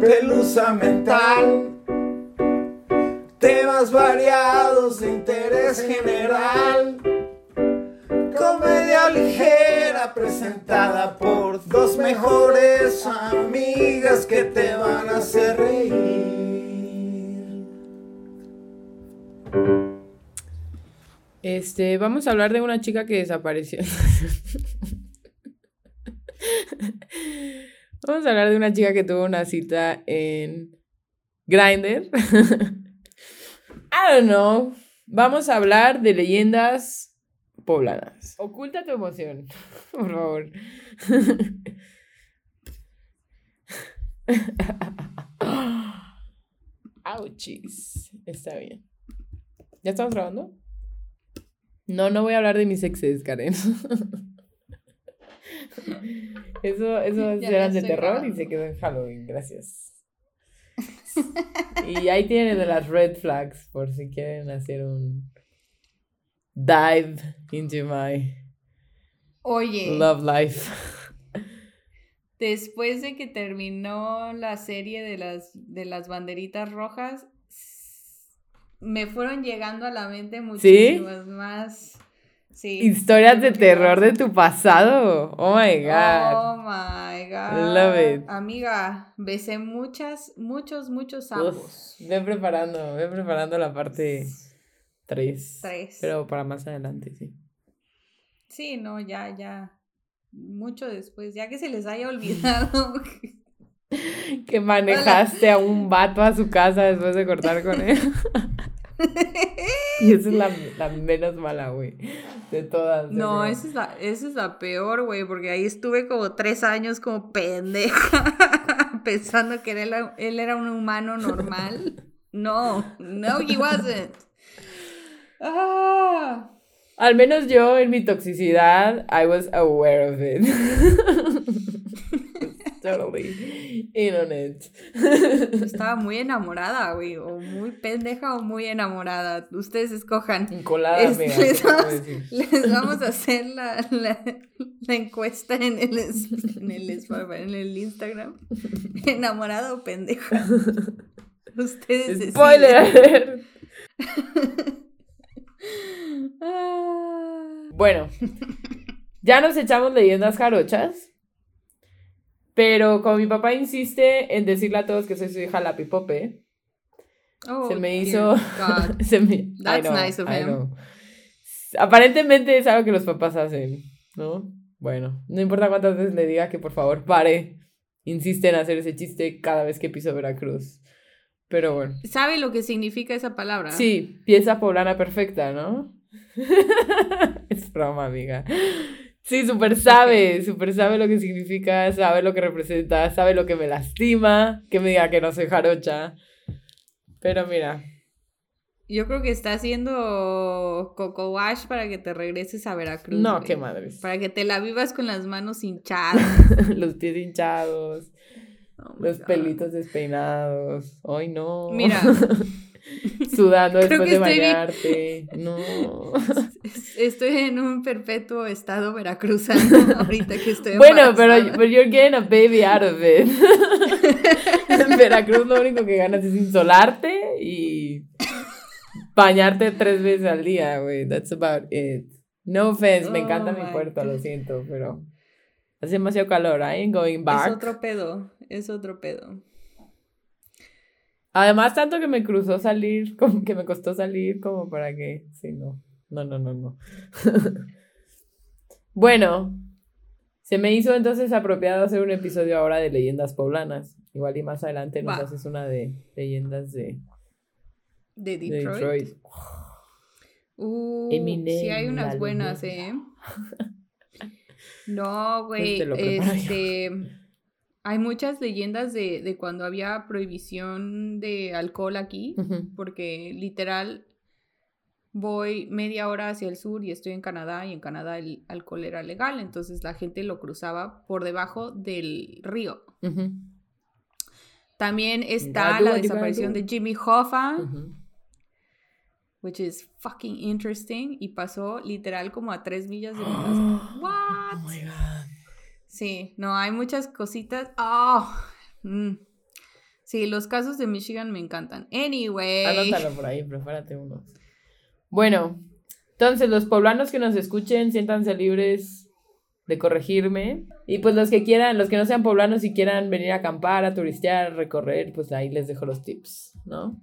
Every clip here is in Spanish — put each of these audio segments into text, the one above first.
pelusa mental. Temas variados de interés general. Comedia ligera presentada por dos mejores amigas que te van a hacer reír. Este, vamos a hablar de una chica que desapareció. vamos a hablar de una chica que tuvo una cita en Grindr. I don't know. Vamos a hablar de leyendas poblanas. Oculta tu emoción, por favor. Ouchies. Está bien. ¿Ya estamos grabando? No, no voy a hablar de mis exes, Karen. Eso, eso Ya eran de terror y se quedó en Halloween, gracias. Y ahí tienen de las red flags por si quieren hacer un dive into my Oye, love life. después de que terminó la serie de las, de las banderitas rojas, me fueron llegando a la mente muchísimas más. Sí. Historias de terror de tu pasado. Oh my god. Oh my god. Love it. Amiga, besé muchas, muchos, muchos Uf, ambos. ven preparando, ven preparando la parte 3. Tres. Pero para más adelante, sí. Sí, no, ya, ya. Mucho después, ya que se les haya olvidado. Que manejaste a un vato a su casa después de cortar con él. Y esa es la, la menos mala, güey. De todas. No, esa es la, esa es la peor, güey, porque ahí estuve como tres años como pendeja, pensando que él era, él era un humano normal. No, no, he wasn't. Ah, Al menos yo en mi toxicidad, I was aware of it. Totally in on it. estaba muy enamorada, güey, o muy pendeja o muy enamorada. Ustedes escojan. Colada, Es- les, ¿qué te puedo vamos, decir? les vamos a hacer la, la, la encuesta en el, en, el, en el Instagram. Enamorada o pendeja. Ustedes. Spoiler. Ah. Bueno, ya nos echamos leyendas jarochas. Pero como mi papá insiste en decirle a todos que soy su hija la pipope, Oh, se me hizo. God. se me- That's know, nice of him. Aparentemente es algo que los papás hacen, ¿no? Bueno, no importa cuántas veces le diga que por favor pare. Insiste en hacer ese chiste cada vez que piso Veracruz. Pero bueno. ¿Sabe lo que significa esa palabra? Sí, pieza poblana perfecta, ¿no? es broma, amiga. Sí, súper sabe, súper sabe lo que significa, sabe lo que representa, sabe lo que me lastima, que me diga que no soy jarocha. Pero mira, Yo creo que está haciendo coco wash para que te regreses a Veracruz. no, güey. qué madres. Para que te la vivas con las manos hinchadas. los pies hinchados, Oh los God. pelitos despeinados. Ay, no. Mira. Sudando después de bañarte. No. Estoy en un perpetuo estado veracruzano ahorita que estoy Bueno, pero but you're getting a baby out of it. en Veracruz lo único que ganas es insolarte y bañarte tres veces al día, güey. That's about it. No offense, me Oh encanta mi puerto, lo God. siento, pero hace demasiado calor. I ain't going back. Es otro pedo, es otro pedo. Además, tanto que me cruzó salir, como que me costó salir, como para que. Sí, no. No, no, no, no. bueno, se me hizo entonces apropiado hacer un episodio ahora de leyendas poblanas. Igual y más adelante nos haces una de leyendas de, De de Detroit. Detroit. Uh, Eminem, sí hay unas buenas, ¿eh? No, güey, este... Hay muchas leyendas de, de cuando había prohibición de alcohol aquí, porque literal voy media hora hacia el sur y estoy en Canadá y en Canadá el alcohol era legal, entonces la gente lo cruzaba por debajo del río. También está la desaparición de Jimmy Hoffa, Ujú. which is fucking interesting, y pasó literal como a tres millas de mi casa. Oh What? my God. Sí, no, hay muchas cositas. Oh. Sí, los casos de Michigan me encantan. Anyway. Anótalo por ahí, prepárate uno. Bueno, entonces los poblanos que nos escuchen, siéntanse libres de corregirme. Y pues los que quieran, los que no sean poblanos y quieran venir a acampar, a turistear, a recorrer, pues ahí les dejo los tips, ¿no?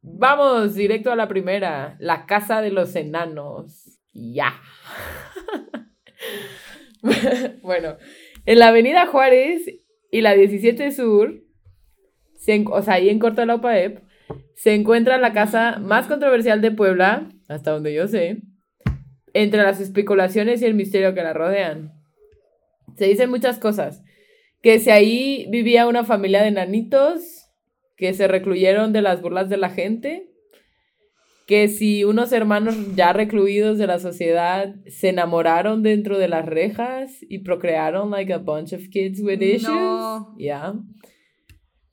Vamos, directo a la primera, la casa de los enanos. Ya. bueno, en la avenida Juárez y la 17 Sur, se, o sea, ahí en Corto de la OPAEP, se encuentra la casa más controversial de Puebla, hasta donde yo sé, entre las especulaciones y el misterio que la rodean. Se dicen muchas cosas. Que si ahí vivía una familia de nanitos que se recluyeron de las burlas de la gente, que si unos hermanos ya recluidos de la sociedad se enamoraron dentro de las rejas y procrearon like a bunch of kids with issues. No. Yeah.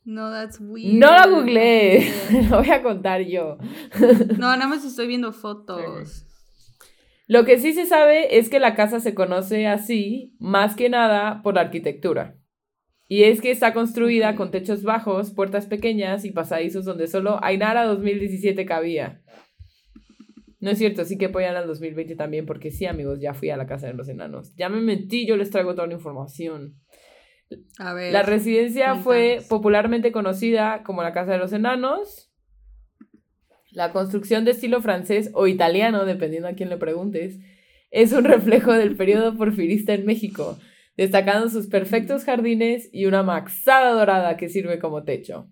No, that's weird. No la googleé, lo voy a contar yo. No, nada más estoy viendo fotos. Lo que sí se sabe es que la casa se conoce así más que nada por la arquitectura. Y es que está construida con techos bajos, puertas pequeñas y pasadizos donde solo Ainara 2017 cabía. No es cierto, sí que apoyan al 2020 también, porque sí, amigos, ya fui a la casa de los enanos. Ya me mentí, yo les traigo toda la información. A ver. La residencia fue popularmente conocida como la Casa de los Enanos. La construcción de estilo francés o italiano, dependiendo a quién le preguntes, es un reflejo del periodo porfirista en México, destacando sus perfectos jardines y una maxada dorada que sirve como techo.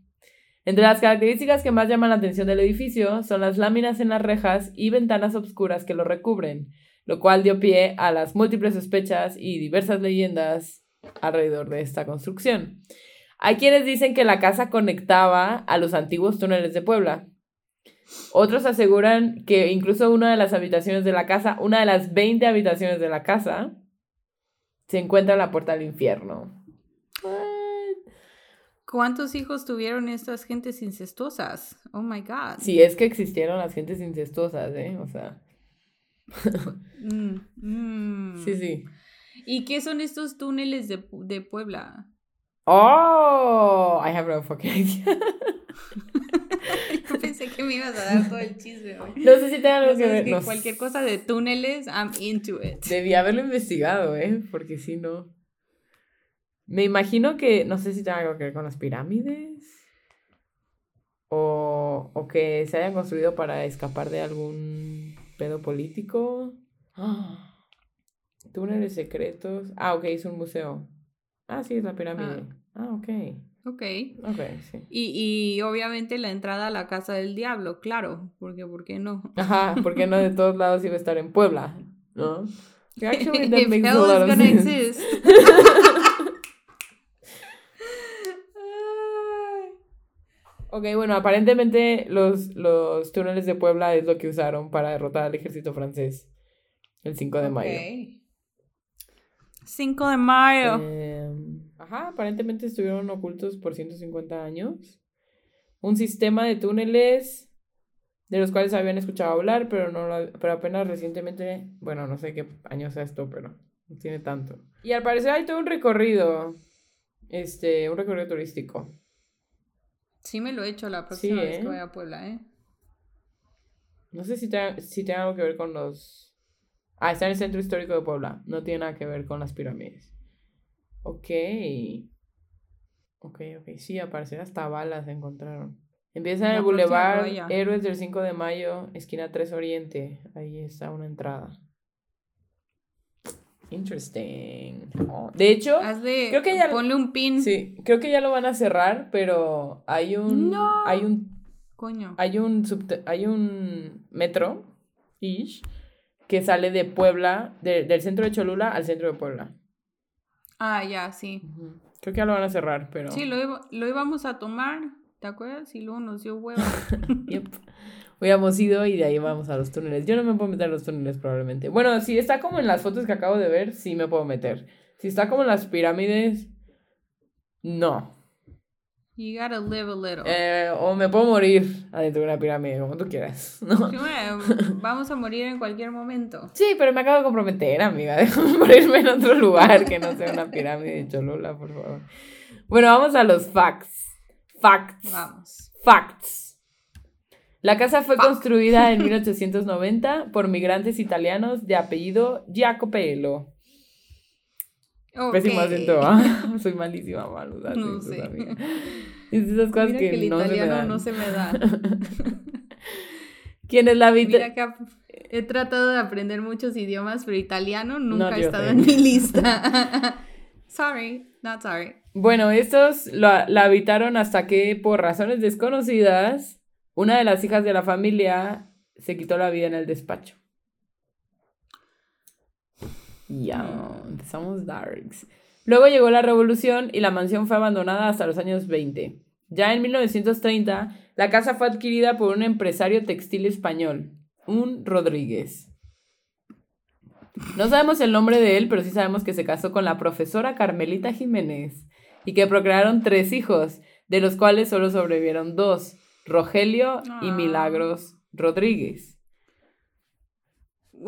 Entre las características que más llaman la atención del edificio son las láminas en las rejas y ventanas obscuras que lo recubren, lo cual dio pie a las múltiples sospechas y diversas leyendas alrededor de esta construcción. Hay quienes dicen que la casa conectaba a los antiguos túneles de Puebla. Otros aseguran que incluso una de las habitaciones de la casa, una de las 20 habitaciones de la casa, se encuentra en la puerta del infierno. ¿Cuántos hijos tuvieron estas gentes incestuosas? Oh my god. Si es que existieron las gentes incestuosas, ¿eh? O sea, Mm, mm. sí, sí. ¿Y qué son estos túneles de, de Puebla? Oh, I have no fucking idea. Yo pensé que me ibas a dar todo el chisme hoy. No sé si tenga algo No que ver. que no cualquier cosa de túneles, I'm into it. Debí haberlo investigado, ¿eh? Porque si no. Me imagino que. No sé si tenga algo que ver con las pirámides. O, o que se hayan construido para escapar de algún pedo político. Ah, Túneles secretos. Ah, ok, es un museo. Ah, sí, es la pirámide. Ah, ok. Ok. Ok, sí. Y, y obviamente la entrada a la casa del diablo, claro, porque ¿por qué no? Ajá, porque no de todos lados iba a estar en Puebla, ¿no? Actually, that If makes a lot of sense. Ok, bueno, aparentemente los, los túneles de Puebla es lo que usaron para derrotar al ejército francés el 5 de mayo. Ok. 5 de mayo. Em, ajá, aparentemente estuvieron ocultos por 150 años. Un sistema de túneles de los cuales habían escuchado hablar, pero, no lo- pero apenas recientemente, bueno, no sé qué año sea esto, pero no tiene tanto. Y al parecer hay todo un recorrido, este, un recorrido turístico. Sí me lo he hecho la próxima Sí, vez ¿eh? que vaya a Puebla, ¿eh? No sé si, te- si tiene algo que ver con los... Ah, está en el centro histórico de Puebla. No tiene nada que ver con las pirámides. Ok. Ok, ok. Sí, al parecer hasta balas se encontraron. Empieza en La el Boulevard. Héroes del 5 de Mayo, esquina 3 Oriente. Ahí está una entrada. Interesting. Oh, De hecho, Hazle, Creo que ya- ponle un pin. sí, creo que ya lo van a cerrar, pero hay un... No. Hay un Coño. hay un subte- hay un metro ish que sale de Puebla, de- del centro de Cholula al centro de Puebla. Ah, ya, sí. Creo que ya lo van a cerrar, pero. Sí, lo, iba- lo íbamos a tomar, ¿te acuerdas? Y luego nos dio huevo. Yep. Hubiéramos ido y de ahí vamos a los túneles. Yo no me puedo meter a los túneles probablemente. Bueno, si está como en las fotos que acabo de ver, sí me puedo meter. Si está como en las pirámides, no. You gotta live a little. Eh, o me puedo morir adentro de una pirámide, como tú quieras. ¿no? Sí, bueno, vamos a morir en cualquier momento. Sí, pero me acabo de comprometer, amiga. Déjame morirme en otro lugar que no sea una pirámide de Cholula, por favor. Bueno, vamos a los facts. Facts. Vamos. Facts. La casa fue construida en 1890 por migrantes italianos de apellido Giacopello. Pésimo Ok. acento, ¿ah? Soy malísima para los No sé. amiga. Es de esas cosas Mira que, que el no se me italiano dan. no se me da. Quienes la habita- Mira que he tratado de aprender muchos idiomas, pero italiano nunca ha estado sé. en mi lista. sorry, not sorry. Bueno, estos la, la habitaron hasta que, por razones desconocidas, una de las hijas de la familia se quitó la vida en el despacho. Ya, empezamos darks. Luego llegó la revolución y la mansión fue abandonada hasta los años 20. Ya en 1930, la casa fue adquirida por un empresario textil español, un Rodríguez. No sabemos el nombre de él, pero sí sabemos que se casó con la profesora Carmelita Jiménez y que procrearon tres hijos, de los cuales solo sobrevivieron dos, Rogelio y Ah. Milagros Rodríguez.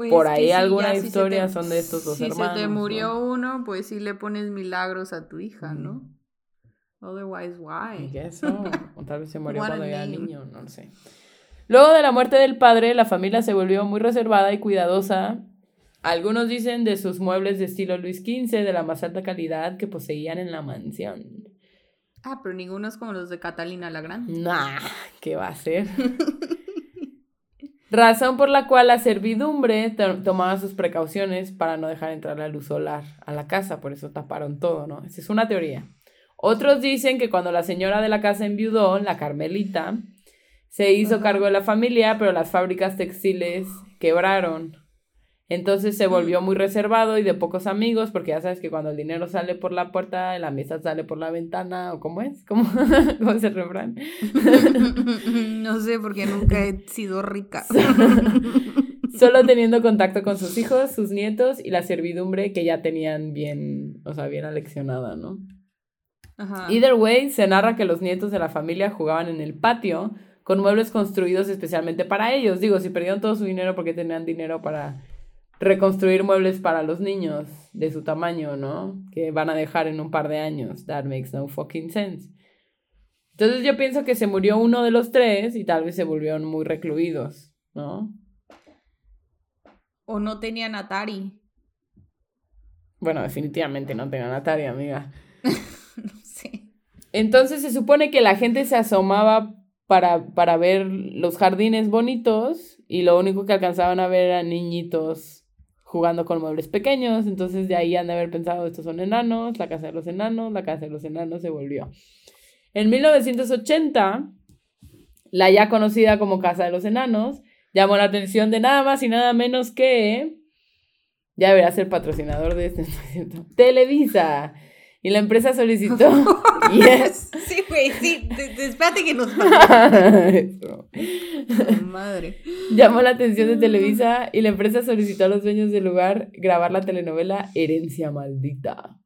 Por ahí sí, alguna ya si se historia te- son de estos dos si hermanos, Si se te murió ¿no? uno, pues sí le pones milagros a tu hija, ¿no? Otherwise, why? guess so. O tal vez se murió What cuando era niño, no lo sé. Luego de la muerte del padre, la familia se volvió muy reservada y cuidadosa. Algunos dicen de sus muebles de estilo Luis XV, de la más alta calidad que poseían en la mansión. Ah, pero ninguno es como los de Catalina la Grande. Nah, ¿qué va a ser? Razón por la cual la servidumbre to- tomaba sus precauciones para no dejar entrar la luz solar a la casa, por eso taparon todo, ¿no? Esa es una teoría. Otros dicen que cuando la señora de la casa enviudó, la Carmelita, se hizo cargo de la familia, pero las fábricas textiles quebraron. Entonces se volvió muy reservado y de pocos amigos, porque ya sabes que cuando el dinero sale por la puerta, la mesa sale por la ventana, o cómo es, ¿cómo, ¿Cómo es el refrán? no sé, porque nunca he sido rica. Solo teniendo contacto con sus hijos, sus nietos y la servidumbre que ya tenían bien, o sea, bien aleccionada, ¿no? Ajá. Either way, se narra que los nietos de la familia jugaban en el patio con muebles construidos especialmente para ellos. Digo, si perdieron todo su dinero porque tenían dinero para reconstruir muebles para los niños de su tamaño, ¿no? Que van a dejar en un par de años. That makes no fucking sense. Entonces yo pienso que se murió uno de los tres y tal vez se volvieron muy recluidos, ¿no? O no tenían Atari. Bueno, definitivamente no tengan Atari, amiga. No sé. Entonces se supone que la gente se asomaba para, para ver los jardines bonitos y lo único que alcanzaban a ver eran niñitos jugando con muebles pequeños. Entonces de ahí han de haber pensado, estos son enanos, la casa de los enanos, la casa de los enanos se volvió. En 1980, la ya conocida como Casa de los Enanos llamó la atención de nada más y nada menos que... Ya debería ser patrocinador de este, ¿no es? Televisa. Y la empresa solicitó... yes. Sí, güey, sí. te- te- espérate que nos Eso. Madre. Llamó la atención de Televisa y la empresa solicitó a los dueños del lugar grabar la telenovela Herencia Maldita.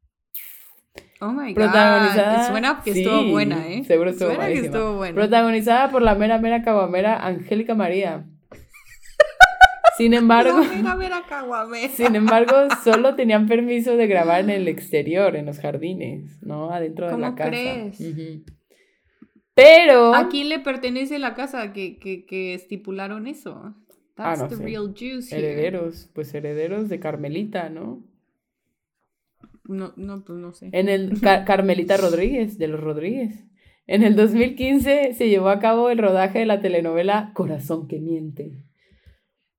Oh my god. Protagonizada- Suena que Sí, estuvo buena, ¿eh? seguro estuvo Suena que estuvo buena. Protagonizada por la mera mera caguamera Angélica María. Sin embargo, mira, caguamera. sin embargo, solo tenían permiso de grabar en el exterior, en los jardines, ¿no? Adentro de la ¿Cómo casa. crees? Ujú. Pero. ¿A quién le pertenece la casa que, que, que estipularon eso? That's Ah, no the sé. real juice here. Herederos, pues herederos de Carmelita, ¿no? No, no, pues no sé. En el Ca- Carmelita Rodríguez, de los Rodríguez. En el 2015 se llevó a cabo el rodaje de la telenovela Corazón que miente.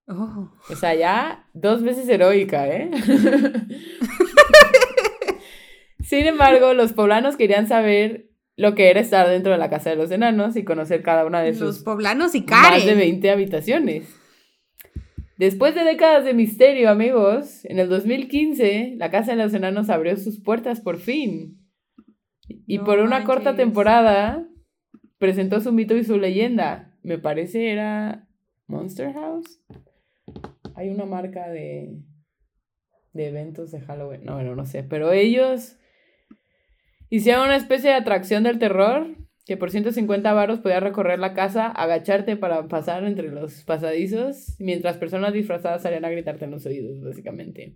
Oh. O sea, ya dos veces heroica, ¿eh? Sin embargo, los poblanos querían saber lo que era estar dentro de la casa de los enanos y conocer cada una de Los sus poblanos y más de Karen. 20 habitaciones. Después de décadas de misterio, amigos, en el 2015 la Casa de los Enanos abrió sus puertas por fin. Y No por una corta temporada presentó su mito y su leyenda. Me parece era Monster House. Hay una marca de, de eventos de Halloween. No, bueno, no sé. Pero ellos hicieron una especie de atracción del terror que por 150 varos podías recorrer la casa, agacharte para pasar entre los pasadizos, mientras personas disfrazadas salían a gritarte en los oídos, básicamente.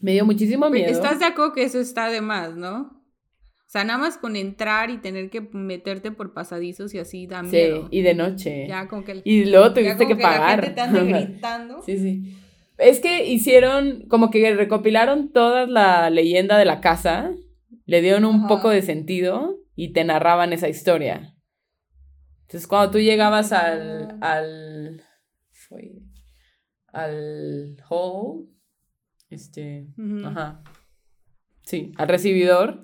Me dio muchísimo miedo. ¿Estás de acuerdo que eso está de más, no? O sea, nada más con entrar y tener que meterte por pasadizos y así da Sí, miedo. y de noche. Ya como que, el- Y luego tuviste que La pagar. gente te anda gritando. Sí, sí. Es que hicieron, como que recopilaron toda la leyenda de la casa, le dieron un Ajá. poco de sentido y te narraban esa historia. Entonces, cuando tú llegabas al, Ah. al, fue- al hall, este, ajá, sí, al recibidor,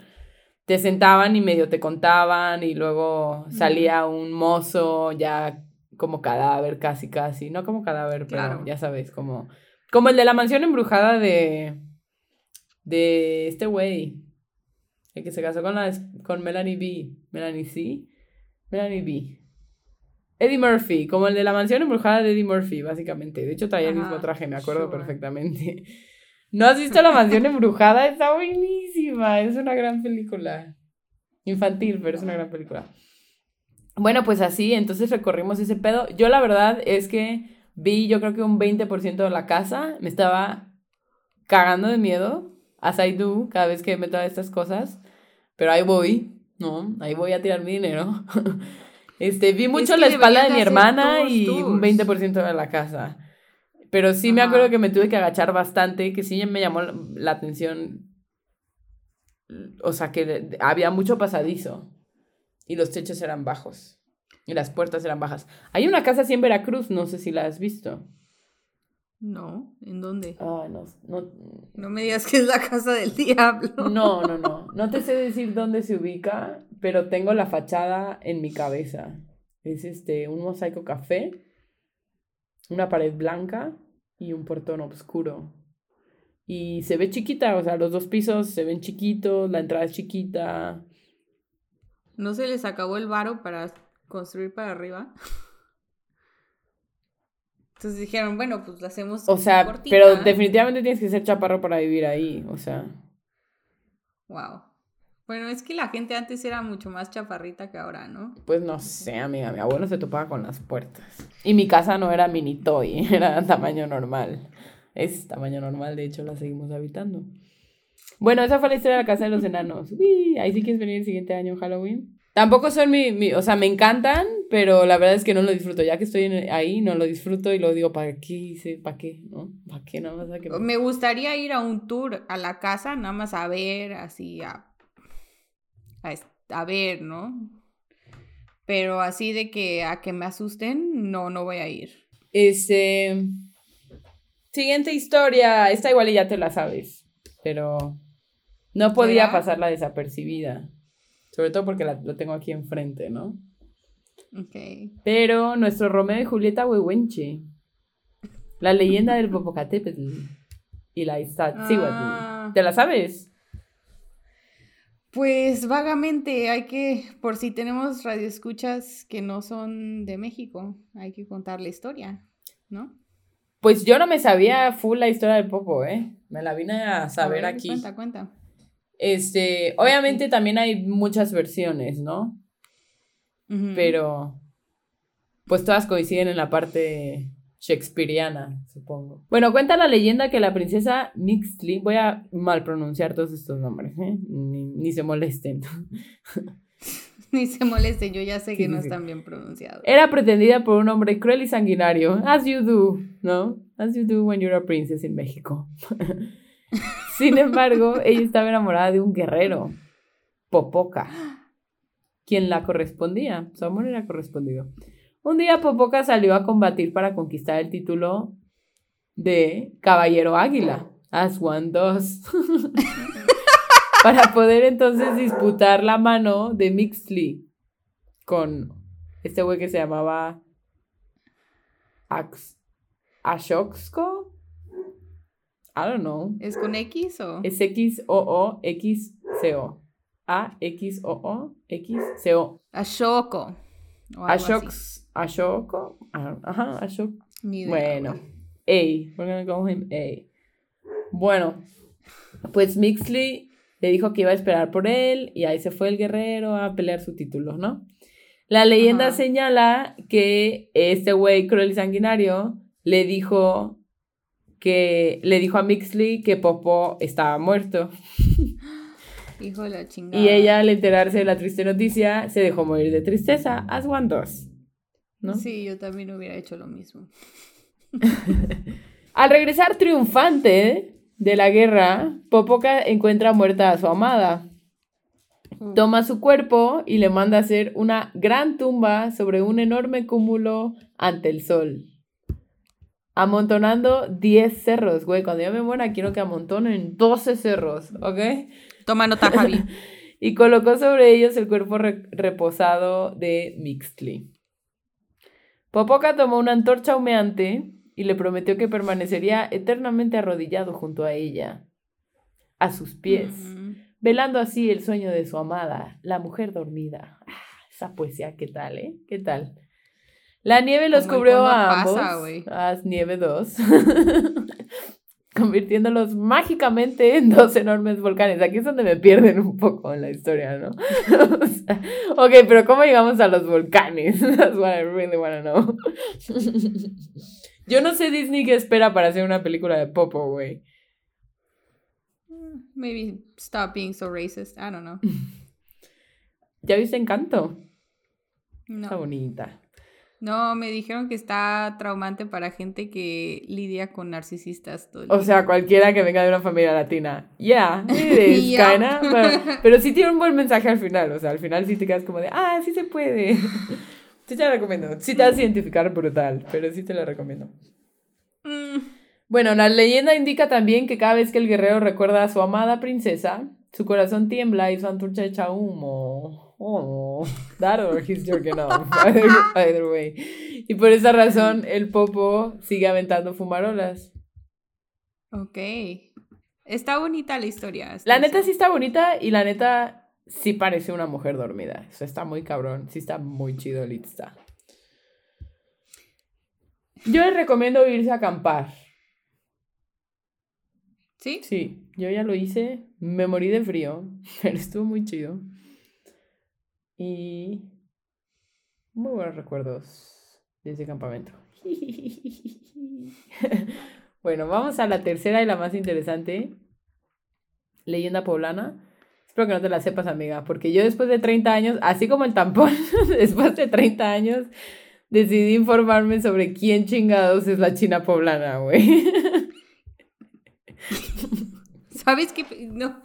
te sentaban y medio te contaban y luego salía un mozo ya como cadáver casi casi, no como cadáver, Claro. pero ya sabes, como como el de la mansión embrujada de de este güey, el que se casó con la con Melanie B, Melanie C, Melanie B. Eddie Murphy, como el de la mansión embrujada de Eddie Murphy, básicamente. De hecho, traía el mismo traje, me acuerdo sure. perfectamente. ¿No has visto la mansión embrujada? Está buenísima. Es una gran película. Infantil, pero es una gran película. Bueno, pues así, entonces recorrimos ese pedo. Yo la verdad es que vi, yo creo que un 20% de la casa. Me estaba cagando de miedo, as I do, cada vez que meto estas cosas. Pero ahí voy, ¿no? Ahí voy a tirar mi dinero. Este, vi mucho que la espalda de mi hermana tours, y un tours. 20% de la casa. Pero sí me acuerdo que me tuve que agachar bastante, que sí me llamó la- atención. O sea, que había mucho pasadizo y los techos eran bajos y las puertas eran bajas. Hay una casa así en Veracruz, no sé si la has visto. No, ¿en dónde? Ay, no, no, No me digas que es la casa del diablo. no, no, no. No te sé decir dónde se ubica, pero tengo la fachada en mi cabeza. Es este, un mosaico café, una pared blanca y un portón oscuro. Y se ve chiquita, o sea, los dos pisos se ven chiquitos, la entrada es chiquita. ¿No se les acabó el varo para construir para arriba? Entonces dijeron, bueno, pues la hacemos O sea, pero definitivamente tienes que ser chaparro para vivir ahí, o sea. Wow. Bueno, es que la gente antes era mucho más chaparrita que ahora, ¿no? Pues no sé, amiga, mi abuelo se topaba con las puertas. Y mi casa no era mini toy, era tamaño normal. Es tamaño normal, de hecho la seguimos habitando. Bueno, esa fue la historia de la casa de los enanos. Uy, ahí sí quieres venir el siguiente año Halloween. Tampoco son mi, mi, o sea, me encantan, pero la verdad es que no lo disfruto. Ya que estoy en- ahí, no lo disfruto y luego digo, ¿para qué hice? ¿Para qué? ¿No? ¿Para qué? Nada más a que me- gustaría ir a un tour a la casa, nada más a ver, así, a, a, a ver, ¿no? Pero así de que a que me asusten, no, no voy a ir. Este. Siguiente historia. Esta igual ya te la sabes. Pero no podía ¿Será? pasarla desapercibida. Sobre todo porque la, lo tengo aquí enfrente, ¿no? Ok. Pero nuestro Romeo y Julieta Huehuenche. La leyenda del Popocatépetl. Y la Iztaccíhuatl. Ah. ¿Te la sabes? Pues vagamente hay que, por si tenemos radioescuchas que no son de México, hay que contar la historia, ¿no? Pues yo no me sabía full la historia del Popo, ¿eh? Me la vine a saber A ver, aquí. Cuenta, cuenta. Este, obviamente también hay muchas versiones, ¿no? Pero pues todas coinciden en la parte shakespeariana, supongo. Bueno, cuenta la leyenda que la princesa Mixtli, voy a mal pronunciar todos estos nombres, ¿eh? ni, ni se molesten, Ni se moleste, yo ya sé Sí, que no sí. están bien pronunciados. era pretendida por un hombre cruel y sanguinario, as you do, ¿no? As you do when you're a princess in México. Sin embargo, ella estaba enamorada de un guerrero, Popoca, quien la correspondía. Su amor era correspondido. Un día Popoca salió a combatir para conquistar el título de Caballero Águila, as one does. para poder entonces disputar la mano de Mixley con este güey que se llamaba Ax Ashoxco. I don't know. ¿Es con X o? Es X-O-O-X-C-O. A-X-O-O-X-C-O. Ashoko. o algo así. Ashox. Ashoko. Ajá, Ashok. Bueno. A. We're gonna call him A. Bueno. Pues Mixley le dijo que iba a esperar por él y ahí se fue el guerrero a pelear su título, ¿no? La leyenda Ajá. señala que este güey cruel y sanguinario le dijo que le dijo a Mixley que Popo estaba muerto. Hijo de la chingada. Y ella, al enterarse de la triste noticia, se dejó morir de tristeza, as one. ¿no? Sí, yo también hubiera hecho lo mismo. Al regresar triunfante de la guerra, Popoca encuentra muerta a su amada. Toma su cuerpo y le manda hacer una gran tumba sobre un enorme cúmulo ante el sol. Amontonando 10 cerros, güey. Cuando yo me muera, quiero que amontonen 12 cerros, ¿ok? Toma nota, Javi. y colocó sobre ellos el cuerpo re- reposado de Mixtli. Popoca tomó una antorcha humeante y le prometió que permanecería eternamente arrodillado junto a ella, a sus pies, Mm. velando así el sueño de su amada, la mujer dormida. Ah, esa poesía, ¿qué tal, eh? ¿Qué tal? La nieve los Como cubrió a ambos, pasa, a Nieve 2, convirtiéndolos mágicamente en dos enormes volcanes. Aquí es donde me pierden un poco en la historia, ¿no? O sea, ok, pero ¿cómo llegamos a los volcanes? That's what I really want to know. Yo no sé Disney qué espera para hacer una película de Popo, güey. Maybe stop being so racist. I don't know. ¿Ya viste Encanto? Está No. bonita. No, me dijeron que está traumante para gente que lidia con narcisistas todo el O día. sea, cualquiera que venga de una familia latina. Yeah, it is, Yeah. kinda, Pero, pero sí tiene un buen mensaje al final. O sea, al final sí te quedas como de, ah, sí se puede. Sí te la recomiendo. Sí te vas a identificar brutal, pero sí te la recomiendo. Mm, Bueno, la leyenda indica también que cada vez que el guerrero recuerda a su amada princesa, su corazón tiembla y su antorcha echa humo. Oh, that or he's jerking off. Either, either way. Y por esa razón, el popo sigue aventando fumarolas. ok. Está bonita la historia. La neta eso. sí está bonita y la neta sí parece una mujer dormida. O sea, está muy cabrón. Sí está muy chido el está. Yo les recomiendo irse a acampar. ¿Sí? Sí, yo ya lo hice. Me morí de frío, pero estuvo muy chido. Y muy buenos recuerdos de ese campamento. Bueno, vamos a la tercera y la más interesante. Leyenda poblana. Espero que no te la sepas, amiga, porque yo después de 30 años, así como el tampón, después de 30 años, decidí informarme sobre quién chingados es la China poblana, güey. ¿Sabes qué? No.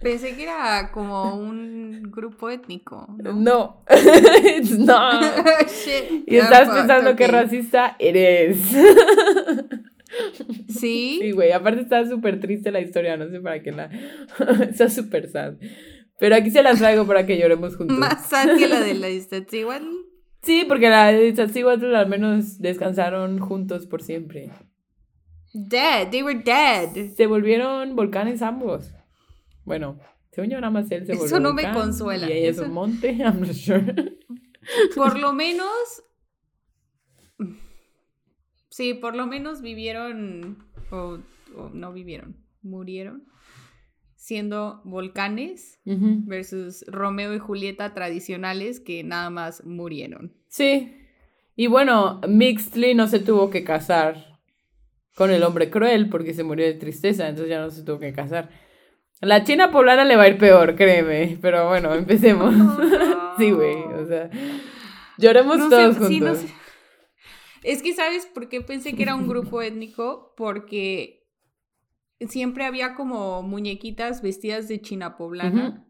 Pensé que era como un grupo étnico. ¿no? No, it's not. Shit. Y estás pensando que ok. racista eres. Sí. Sí, güey, aparte está súper triste la historia, no sé para qué la... está súper sad. Pero aquí se las traigo para que lloremos juntos. Más sad que la de la igual. Sí, porque la de Tzatzíhuatl al menos descansaron juntos por siempre. Dead. They were dead. Se volvieron volcanes ambos. Bueno, según yo nada más él se Eso volvió no me consuela. Y ella es Eso- un monte, I'm not sure. Por lo menos. Sí, por lo menos vivieron. O, o no vivieron. Murieron. Siendo volcanes versus Romeo y Julieta tradicionales que nada más murieron. Sí. Y bueno, Mixley no se tuvo que casar con el hombre cruel porque se murió de tristeza, entonces ya no se tuvo que casar. La china poblana le va a ir peor, créeme. Pero bueno, empecemos. sí, güey. O sea, lloremos No todos sé, sí, no juntos. sé. Es que, ¿sabes por qué pensé que era un grupo étnico? Porque siempre había como muñequitas vestidas de china poblana.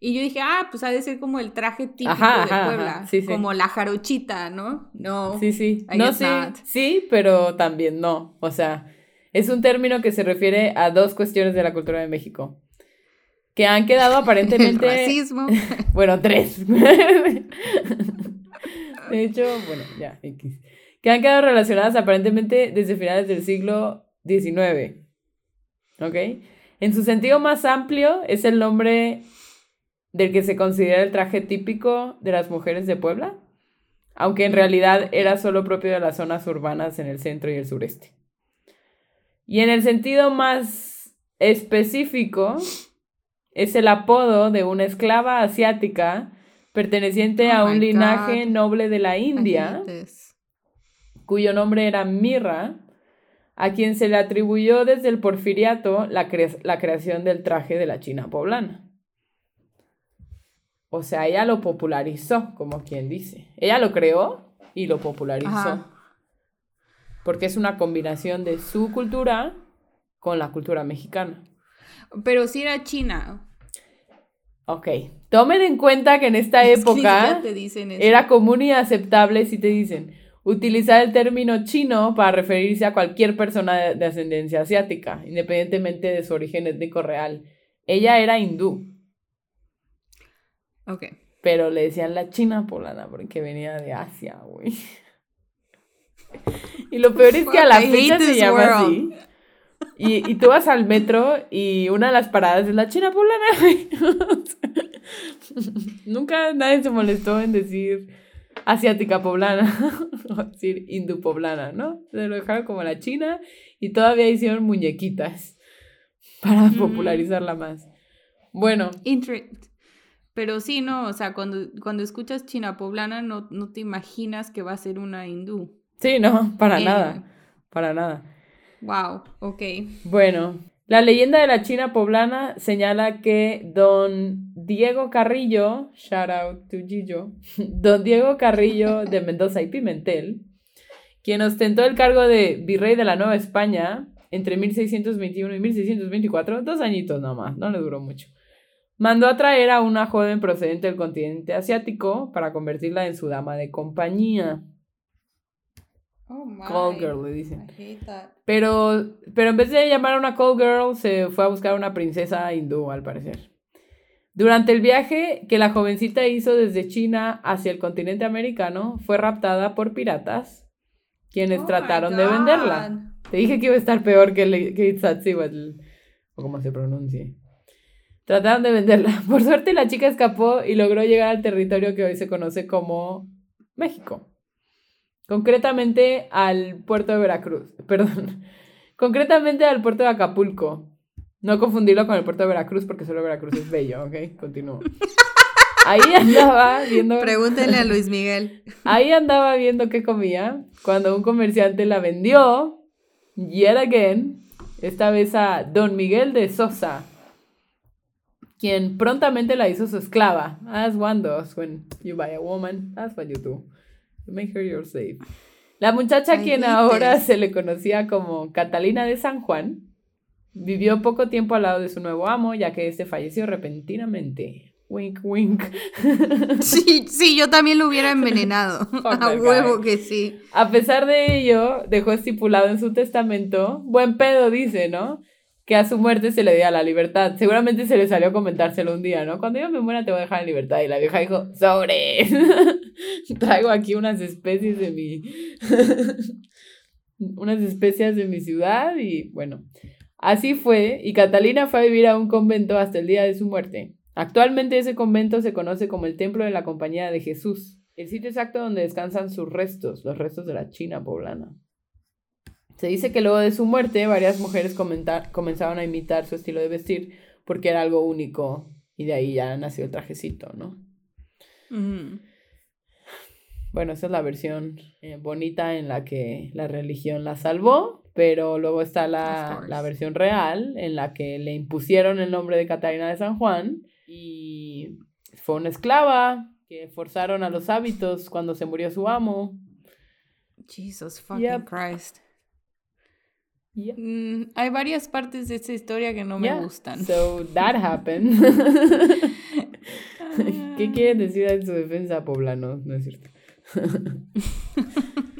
Y yo dije, ah, pues ha de ser como el traje típico Ajá, de Puebla. ajá, sí, sí. Como la jarochita, ¿no? No. Sí, sí. No, sí, sí, pero también no. O sea, es un término que se refiere a dos cuestiones de la cultura de México. Que han quedado aparentemente. racismo. Bueno, tres. De hecho, bueno, ya, X. Que han quedado relacionadas aparentemente desde finales del siglo XIX. ¿Ok? En su sentido más amplio, es el nombre del que se considera el traje típico de las mujeres de Puebla, aunque en realidad era solo propio de las zonas urbanas en el centro y el sureste. Y en el sentido más específico, es el apodo de una esclava asiática perteneciente Oh a un linaje God. noble de la India, cuyo nombre era Mirra, a quien se le atribuyó desde el porfiriato la, cre- la creación del traje de la China poblana. O sea, ella lo popularizó, como quien dice. Ella lo creó y lo popularizó. Ajá. Porque es una combinación de su cultura con la cultura mexicana. Pero sí era China. Ok, tomen en cuenta que en esta época te dicen era común y aceptable si te dicen utilizar el término chino para referirse a cualquier persona de, de ascendencia asiática, independientemente de su origen étnico real. Ella era hindú, Ok. pero le decían la china poblana porque venía de Asia, güey. Y lo peor es que a la I fecha se llama world. así. Y, y tú vas al metro y una de las paradas es la china poblana, Nunca nadie se molestó en decir asiática poblana o decir hindú poblana, ¿no? Se lo dejaron como la china y todavía hicieron muñequitas para Mm. popularizarla más. Bueno, Inter- Pero sí, no, o sea, cuando, cuando escuchas China poblana no, no te imaginas que va a ser una hindú. Sí, no, para Eh. nada, para nada. Wow, ok. Bueno, la leyenda de la China poblana señala que don Diego Carrillo, shout out to Gillo, don Diego Carrillo de Mendoza y Pimentel, quien ostentó el cargo de virrey de la Nueva España entre 1621 y 1624, dos añitos nomás, no le duró mucho, mandó a traer a una joven procedente del continente asiático para convertirla en su dama de compañía. Oh my. Call girl, le dicen. I hate that. Pero, pero en vez de llamar a una call girl, se fue a buscar a una princesa hindú, al parecer. Durante el viaje que la jovencita hizo desde China hacia el continente americano, fue raptada por piratas, quienes Oh trataron de venderla. Te dije que iba a estar peor que, le- que Itzatzihuatl, o como se pronuncie. Trataron de venderla. Por suerte la chica escapó y logró llegar al territorio que hoy se conoce como México. Concretamente al puerto de Veracruz. Perdón. Concretamente al puerto de Acapulco. No confundirlo con el puerto de Veracruz porque solo Veracruz es bello, ¿ok? Continúo. Ahí andaba viendo... Pregúntenle a Luis Miguel. Ahí andaba viendo qué comía cuando un comerciante la vendió, yet again, esta vez a Don Miguel de Sosa, quien prontamente la hizo su esclava. As one does when you buy a woman, that's what you do. Make her your slave. La muchacha, quien ahora se le conocía como Catalina de San Juan, vivió poco tiempo al lado de su nuevo amo, ya que este falleció repentinamente. Wink, wink. Sí, sí, yo también lo hubiera envenenado. A huevo que sí. A pesar de ello, dejó estipulado en su testamento, buen pedo dice, ¿no? Que a su muerte se le diera la libertad. Seguramente se le salió a comentárselo un día, ¿no? Cuando yo me muera te voy a dejar en libertad. Y la vieja dijo, sobre. Traigo aquí unas especies de mi... unas especias de mi ciudad y bueno. Así fue, y Catalina fue a vivir a un convento hasta el día de su muerte. Actualmente ese convento se conoce como el Templo de la Compañía de Jesús, el sitio exacto donde descansan sus restos, los restos de la China poblana. Se dice que luego de su muerte varias mujeres comenzaron a imitar su estilo de vestir porque era algo único y de ahí ya nació el trajecito, ¿no? Bueno, esa es la versión eh, bonita en la que la religión la salvó, pero luego está la, la versión real en la que le impusieron el nombre de Catarina de San Juan y fue una esclava que forzaron a los hábitos cuando se murió su amo. Jesus fucking Yep. Christ. Yeah. Mm, hay varias partes de esta historia que no me Yeah, gustan. So that happened. ¿Qué quieren decir en su defensa, poblanos? No es cierto.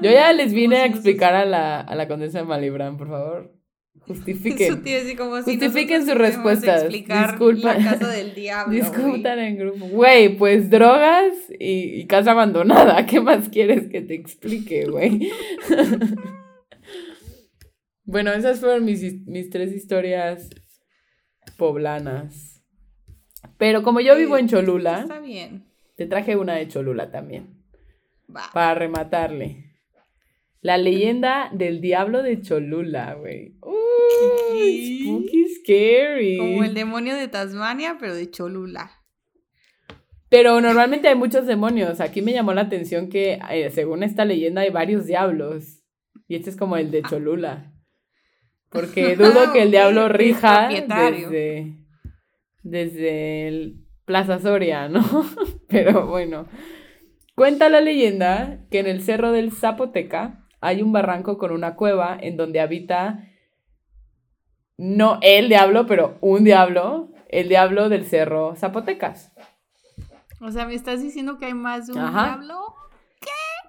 Yo ya les vine a explicar a la, a la condesa de Malibran, por favor. Justifiquen. Eso te iba a decir como si Justifiquen sus respuestas. explicar Disculpa. La casa del diablo. güey. Discutan en grupo. Güey, pues drogas y, y casa abandonada. ¿Qué más quieres que te explique, güey? bueno, esas fueron mis, mis tres historias poblanas. Pero como yo vivo en Está Cholula, bien. te traje una de Cholula también. Va. Para rematarle. La leyenda del diablo de Cholula, güey. Spooky scary. Como el demonio de Tasmania, pero de Cholula. Pero normalmente hay muchos demonios. Aquí me llamó la atención que, eh, según esta leyenda, hay varios diablos. Y este es como el de Cholula. Porque dudo que el diablo rija desde, desde el Plaza Soria, ¿no? Pero bueno. Cuenta la leyenda que en el cerro del Zapoteca hay un barranco con una cueva en donde habita no el diablo, pero un diablo, el diablo del cerro Zapotecas. O sea, ¿me estás diciendo que hay más de un Ajá. diablo?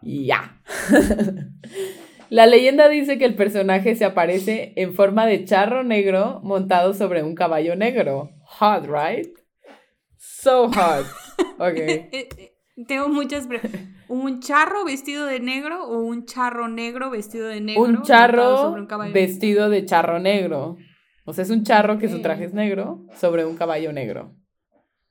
Y ya. La leyenda dice que el personaje se aparece en forma de charro negro montado sobre un caballo negro. Hot, right? So hot. Ok. Tengo muchas preguntas. ¿Un charro vestido de negro o un charro negro vestido de negro? Un charro un vestido de charro negro. O sea, es un charro que su traje es negro sobre un caballo negro.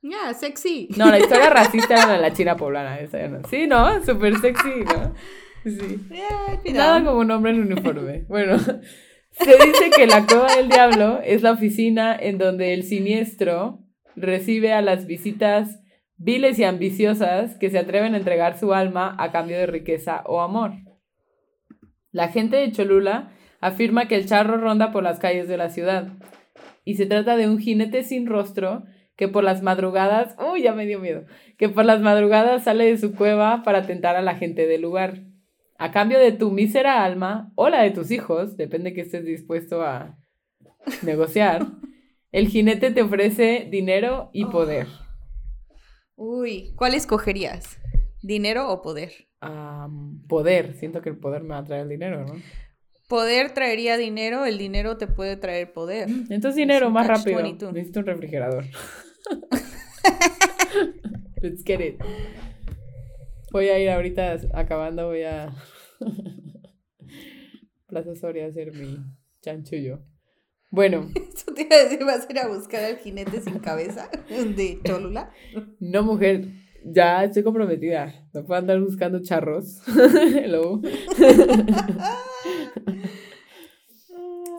Ya, sexy. No, la historia racista era la china poblana. esa no. Sí, ¿no? Súper sexy, ¿no? Sí. Nada como un hombre en uniforme. Bueno, se dice que la cueva del diablo es la oficina en donde el siniestro recibe a las visitas viles y ambiciosas que se atreven a entregar su alma a cambio de riqueza o amor. La gente de Cholula afirma que el charro ronda por las calles de la ciudad y se trata de un jinete sin rostro que por las madrugadas, uy, ya me dio miedo, que por las madrugadas sale de su cueva para tentar a la gente del lugar. A cambio de tu mísera alma o la de tus hijos, depende que estés dispuesto a negociar, el jinete te ofrece dinero y poder. Uy, ¿cuál escogerías? ¿Dinero o poder? Poder, siento que el poder me va a traer el dinero, ¿no? Poder traería dinero, el dinero te puede traer poder. Entonces dinero, más rápido. 22. Necesito un refrigerador. Let's get it. Voy a ir ahorita acabando, voy a Plaza Soria a hacer mi chanchullo. Bueno, Eso te iba a decir, vas a ir a buscar al jinete sin cabeza de Cholula. no mujer, ya estoy comprometida. No puedo andar buscando charros. Hello.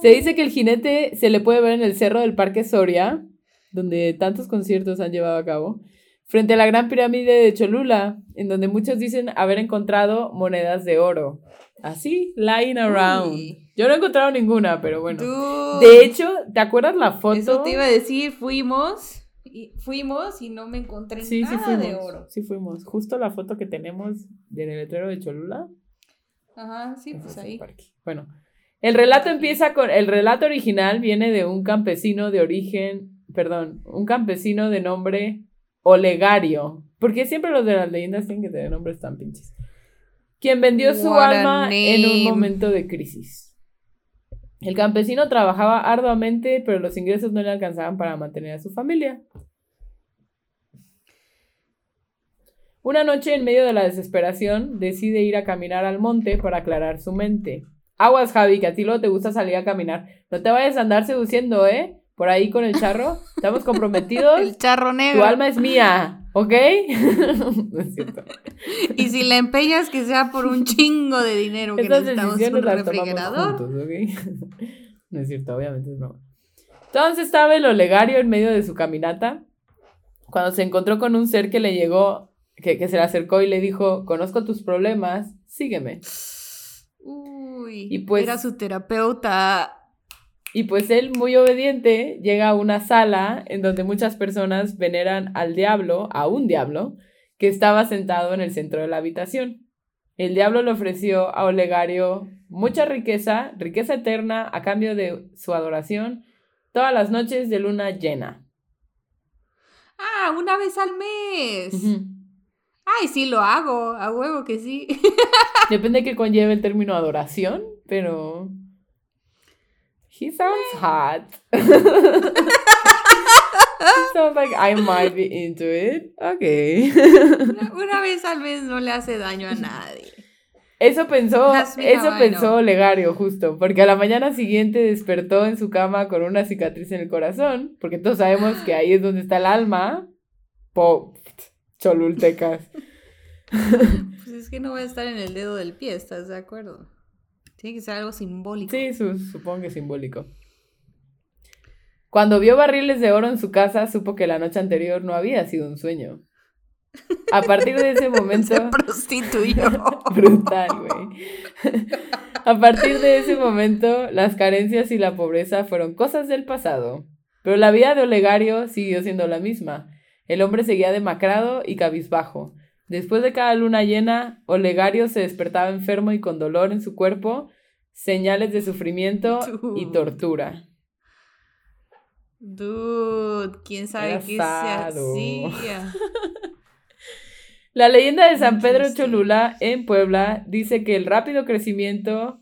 Se dice que el jinete se le puede ver en el cerro del Parque Soria, donde tantos conciertos han llevado a cabo, frente a la Gran Pirámide de Cholula, en donde muchos dicen haber encontrado monedas de oro. Así, lying around. Uy. Yo no he encontrado ninguna, pero bueno. Dude, De hecho, ¿te acuerdas la foto? eso te iba a decir, fuimos, y fuimos y no me encontré Sí, sí nada fuimos. de oro. Sí fuimos. Justo la foto que tenemos del letrero de Cholula. Ajá, sí, pues ahí. Bueno, el relato empieza con. El relato original viene de un campesino de origen. Perdón, un campesino de nombre Olegario. Porque siempre los de las leyendas tienen que tener nombres tan pinches. Quien vendió su What alma en un momento de crisis. El campesino trabajaba arduamente, pero los ingresos no le alcanzaban para mantener a su familia. Una noche, en medio de la desesperación, decide ir a caminar al monte para aclarar su mente. Aguas, Javi, que a ti luego te gusta salir a caminar. No te vayas a andar seduciendo, ¿eh? Por ahí con el charro. Estamos comprometidos. El charro Tu negro. alma es mía, ¿ok? no es cierto. Y si la empeñas, que sea por un chingo de dinero que Estas necesitamos un refrigerador. juntos, ¿ok? no es cierto, obviamente broma. Entonces estaba el olegario en medio de su caminata cuando se encontró con un ser que le llegó, que, que se le acercó y le dijo, conozco tus problemas, sígueme. Uy, Y pues- era su terapeuta. Y pues él, muy obediente, llega a una sala en donde muchas personas veneran al diablo, a un diablo, que estaba sentado en el centro de la habitación. El diablo le ofreció a Olegario mucha riqueza, riqueza eterna, a cambio de su adoración, todas las noches de luna llena. Ah, una vez al mes. Ay, sí, lo hago. A huevo que sí. Depende que conlleve el término adoración, pero... He sounds hot. He sounds like I might be into it. Okay. Una, una vez al mes no le hace daño a nadie. Eso pensó, eso pensó. Olegario, justo, porque a la mañana siguiente despertó en su cama con una cicatriz en el corazón, porque todos sabemos que ahí es donde está el alma. Po, cholultecas. Pues es que no va a estar en el dedo del pie, ¿estás de acuerdo? Tiene que ser algo simbólico. Sí, su- supongo que simbólico. Cuando vio barriles de oro en su casa, supo que la noche anterior no había sido un sueño. A partir de ese momento... Se prostituyó. Brutal, güey. A partir de ese momento, las carencias y la pobreza fueron cosas del pasado. Pero la vida de Olegario siguió siendo la misma. El hombre seguía demacrado y cabizbajo. Después de cada luna llena, Olegario se despertaba enfermo y con dolor en su cuerpo, señales de sufrimiento y tortura. Dude, quién sabe Era qué se hacía. La leyenda de San Pedro. Cholula en Puebla dice que el rápido crecimiento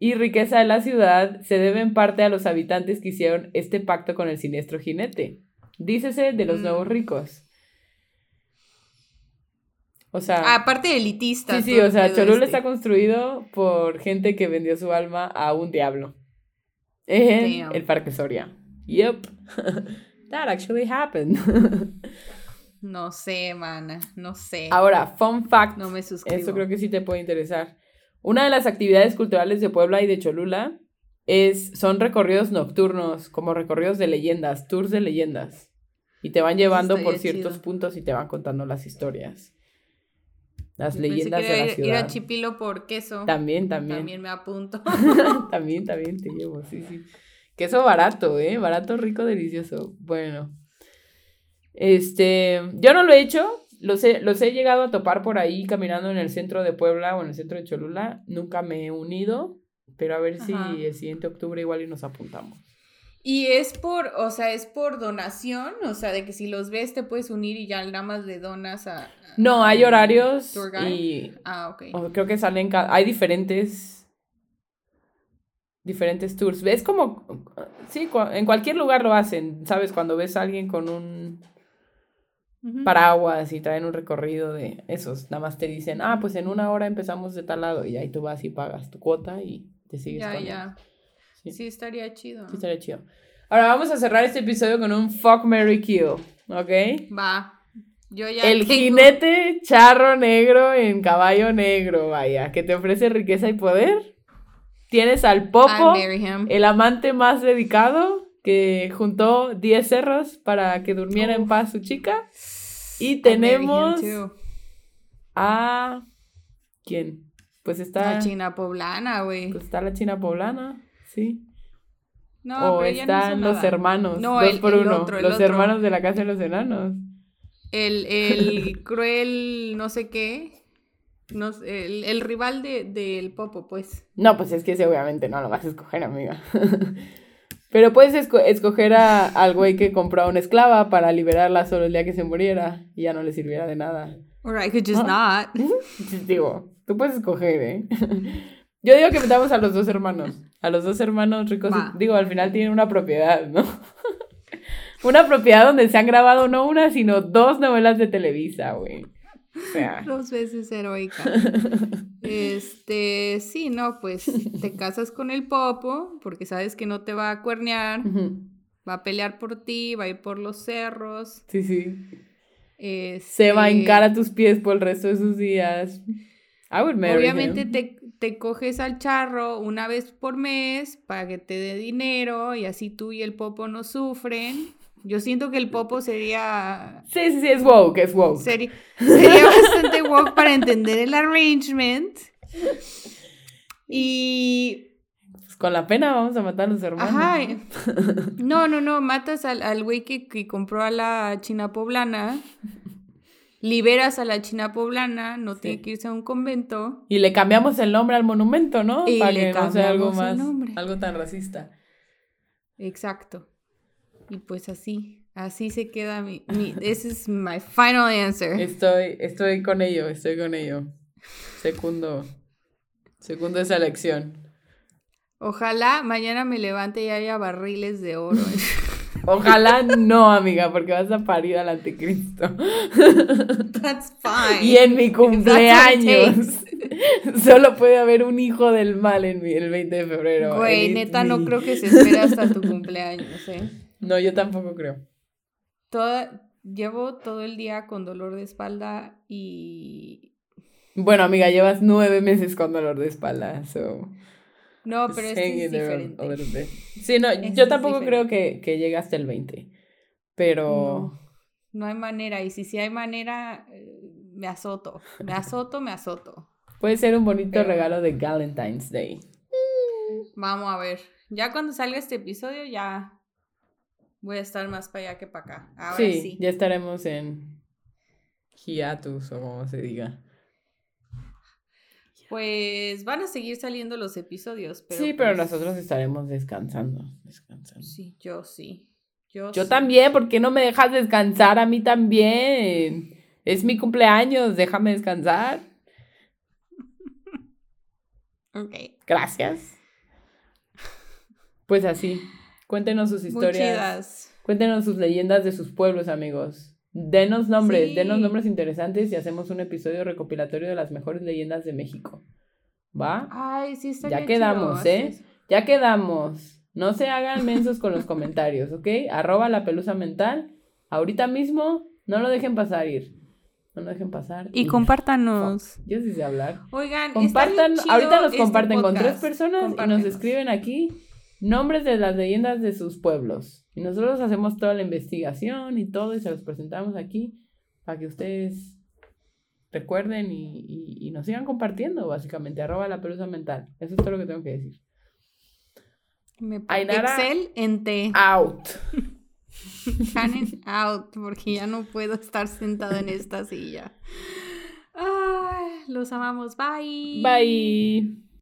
y riqueza de la ciudad se debe en parte a los habitantes que hicieron este pacto con el siniestro jinete. Dícese de los Mm. nuevos ricos. O sea, Aparte elitista. sí, sí, o sea, Cholula este. está construido por gente que vendió su alma a un diablo. En Damn. el Parque Soria. Yep. That actually happened. No sé, mana, no sé. Ahora, fun fact. no me suscribo. Esto creo que sí te puede interesar. Una de las actividades culturales de Puebla y de Cholula es, son recorridos nocturnos, como recorridos de leyendas, tours de leyendas. Y te van llevando por ciertos chido. puntos y te van contando las historias. Las Yo pensé leyendas que de la ir- Ir ciudad. a Chipilo por queso. También, también. También me apunto. también, también te llevo, sí, sí. Queso barato, ¿eh? Barato, rico, delicioso. Bueno. Este, yo no lo he hecho, los he, los he llegado a topar por ahí caminando en el centro de Puebla o en el centro de Cholula. Nunca me he unido, pero a ver si el siguiente octubre igual y nos apuntamos. Y es por, o sea, es por donación, o sea, de que si los ves te puedes unir y ya nada más le donas a... a- No, hay horarios y Ah, ok. o creo que salen, ca- hay diferentes, diferentes tours. Es como, sí, en cualquier lugar lo hacen, ¿sabes? Cuando ves a alguien con un paraguas y traen un recorrido de esos, nada más te dicen, ah, pues en una hora empezamos de tal lado y ahí tú vas y pagas tu cuota y te sigues Ya, con ya. Sí. Sí, estaría chido. Sí, estaría chido. Ahora vamos a cerrar este episodio con un fuck, Mary kill, ¿ok? Va. Yo ya El tengo- jinete charro negro en caballo negro, vaya, que te ofrece riqueza y poder. Tienes al Popo, el amante más dedicado, que juntó 10 cerros para que durmiera en paz su chica. Y tenemos a... ¿Quién? Pues está, La china poblana, güey. pues está la china poblana, sí. No, o pero no están los nada. hermanos, No, dos el- por el uno, otro, los otro. hermanos de la casa de los enanos. El, el cruel no sé qué. No el, el rival de, del Popo, pues. No, pues es que ese obviamente no lo vas a escoger, amiga. Pero puedes esco- escoger a- al güey que compró a una esclava para liberarla solo el día que se muriera y ya no le sirviera de nada. Or I could just not. Digo, tú puedes escoger, ¿eh? Yo digo que metamos a los dos hermanos. A los dos hermanos ricos. Va. digo, al final tienen una propiedad, ¿no? una propiedad donde se han grabado no una, sino dos novelas de Televisa, güey. O sea. Dos veces heroica. Este, sí, no, pues te casas con el Popo porque sabes que no te va a cuernear, va a pelear por ti, va a ir por los cerros. Sí, sí. Este, Se va a hincar a tus pies por el resto de sus días. I would marry Obviamente him. te, te coges al charro una vez por mes para que te dé dinero y así tú y el Popo no sufren. Yo siento que el Popo sería Sí, sí, sí, es woke, es woke. Seri- sería bastante woke para entender el arrangement. Y. Pues con la pena vamos a matar a los hermanos. Ajá. ¿no? No, no. Matas al, al güey que, que compró a la china poblana. Liberas a la china poblana. No tiene que irse a un convento. Y le cambiamos el nombre al monumento, ¿no? Y Para le que no sea algo más, algo tan racista. Exacto. Y pues así. Así se queda mi. mi ese es my final answer. Estoy, estoy con ello, estoy con ello. Secundo, secundo esa elección. Ojalá mañana me levante y haya barriles de oro. Ojalá no, amiga, porque vas a parir al anticristo. That's fine. Y en mi cumpleaños. Solo puede haber un hijo del mal en mi, el 20 de febrero. Güey, it's neta, no creo que se espere hasta tu cumpleaños, ¿eh? No, yo tampoco creo. Toda, llevo todo el día con dolor de espalda y... Bueno, amiga, llevas nueve meses con dolor de espalda, so... No, pero este es diferente. bit. Sí, no, Este yo tampoco creo que, que llegue hasta el 20. Pero... No hay manera. Y si sí hay manera, eh, me azoto. Me azoto, me azoto. Puede ser un bonito Pero- regalo de Valentine's Day. Vamos a ver. Ya cuando salga este episodio, ya voy a estar más para allá que para acá. Ahora sí, sí. ya estaremos en hiatus o como se diga. Pues van a seguir saliendo los episodios. Pero sí, pero pues, nosotros estaremos descansando. descansando. Sí, yo sí. Yo, Yo sí. también, ¿por qué no me dejas descansar a mí también? Es mi cumpleaños, déjame descansar. Ok. Gracias. Pues así, cuéntenos sus historias. chidas. Cuéntenos sus leyendas de sus pueblos, amigos. Denos nombres, Sí. denos nombres interesantes y hacemos un episodio recopilatorio de las mejores leyendas de México. ¿Va? Ay, sí, está Ya quedamos, ¿eh? Ya quedamos. No se hagan mensos con los comentarios, ¿ok? Arroba la pelusa mental. Ahorita mismo, no lo dejen pasar ir. No lo dejen pasar. Y ir. compártanos. Yo sí sé hablar. Oigan, está Compartan, bien ahorita nos este comparten con tres personas y nos escriben aquí nombres de las leyendas de sus pueblos. Y nosotros hacemos toda la investigación y todo y se los presentamos aquí para que ustedes recuerden y, y- y nos sigan compartiendo, básicamente. Arroba la pelusa mental. Eso es todo lo que tengo que decir. Me Ainara- Excel en T. Out. Canen out, porque ya no puedo estar sentada en esta silla. Ay, los amamos. Bye. Bye.